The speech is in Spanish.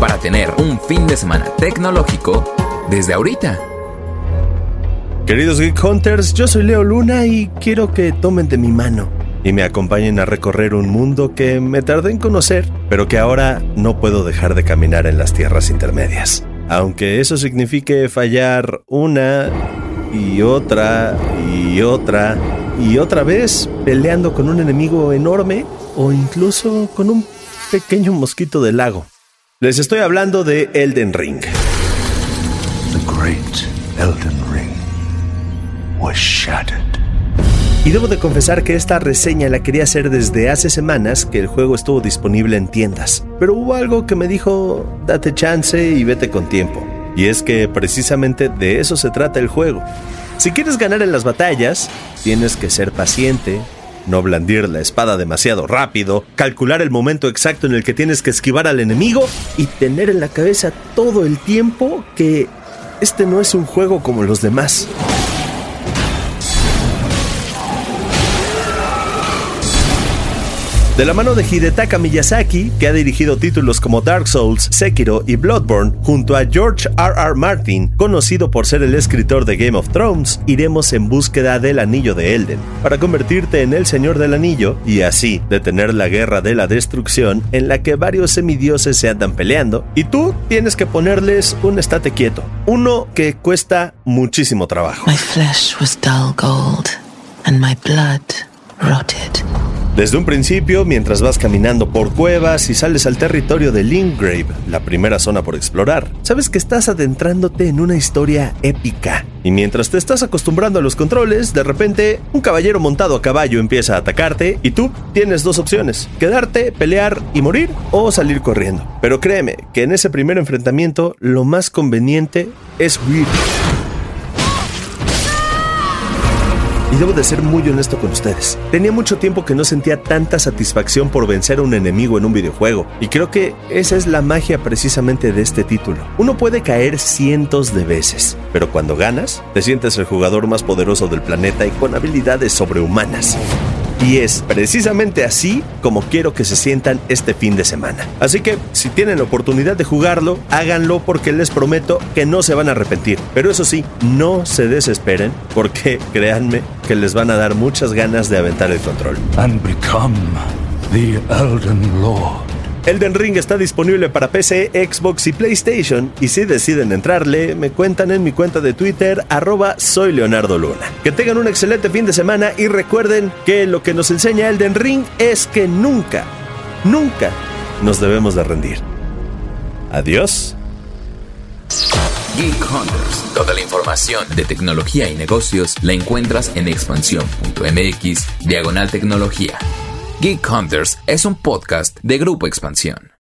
para tener un fin de semana tecnológico desde ahorita. Queridos Geek Hunters, yo soy Leo Luna y quiero que tomen de mi mano y me acompañen a recorrer un mundo que me tardé en conocer, pero que ahora no puedo dejar de caminar en las tierras intermedias. Aunque eso signifique fallar una y otra y otra y otra vez peleando con un enemigo enorme o incluso con un pequeño mosquito del lago. Les estoy hablando de Elden Ring. The great Elden Ring was shattered. Y debo de confesar que esta reseña la quería hacer desde hace semanas que el juego estuvo disponible en tiendas. Pero hubo algo que me dijo, date chance y vete con tiempo. Y es que precisamente de eso se trata el juego. Si quieres ganar en las batallas, tienes que ser paciente, no blandir la espada demasiado rápido, calcular el momento exacto en el que tienes que esquivar al enemigo y tener en la cabeza todo el tiempo que este no es un juego como los demás. De la mano de Hidetaka Miyazaki, que ha dirigido títulos como Dark Souls, Sekiro y Bloodborne, junto a George R. R. Martin, conocido por ser el escritor de Game of Thrones, iremos en búsqueda del anillo de Elden, para convertirte en el Señor del Anillo y así detener la guerra de la destrucción en la que varios semidioses se andan peleando, y tú tienes que ponerles un estate quieto, uno que cuesta muchísimo trabajo. My flesh was dull gold, and my blood rotted. Desde un principio, mientras vas caminando por cuevas y sales al territorio de Lingrave, la primera zona por explorar, sabes que estás adentrándote en una historia épica. Y mientras te estás acostumbrando a los controles, de repente un caballero montado a caballo empieza a atacarte y tú tienes dos opciones, quedarte, pelear y morir o salir corriendo. Pero créeme que en ese primer enfrentamiento lo más conveniente es huir. Debo de ser muy honesto con ustedes. Tenía mucho tiempo que no sentía tanta satisfacción por vencer a un enemigo en un videojuego. Y creo que esa es la magia precisamente de este título. Uno puede caer cientos de veces, pero cuando ganas, te sientes el jugador más poderoso del planeta y con habilidades sobrehumanas. Y es precisamente así como quiero que se sientan este fin de semana. Así que si tienen la oportunidad de jugarlo, háganlo porque les prometo que no se van a arrepentir. Pero eso sí, no se desesperen porque créanme que les van a dar muchas ganas de aventar el control. And become the Elden Lord. Elden Ring está disponible para PC, Xbox y PlayStation y si deciden entrarle, me cuentan en mi cuenta de Twitter arroba soy Leonardo Luna. Que tengan un excelente fin de semana y recuerden que lo que nos enseña Elden Ring es que nunca, nunca nos debemos de rendir. Adiós. Geek Hunters. Toda la información de tecnología y negocios la encuentras en expansión.mx diagonal tecnología. Geek Hunters es un podcast de Grupo Expansión.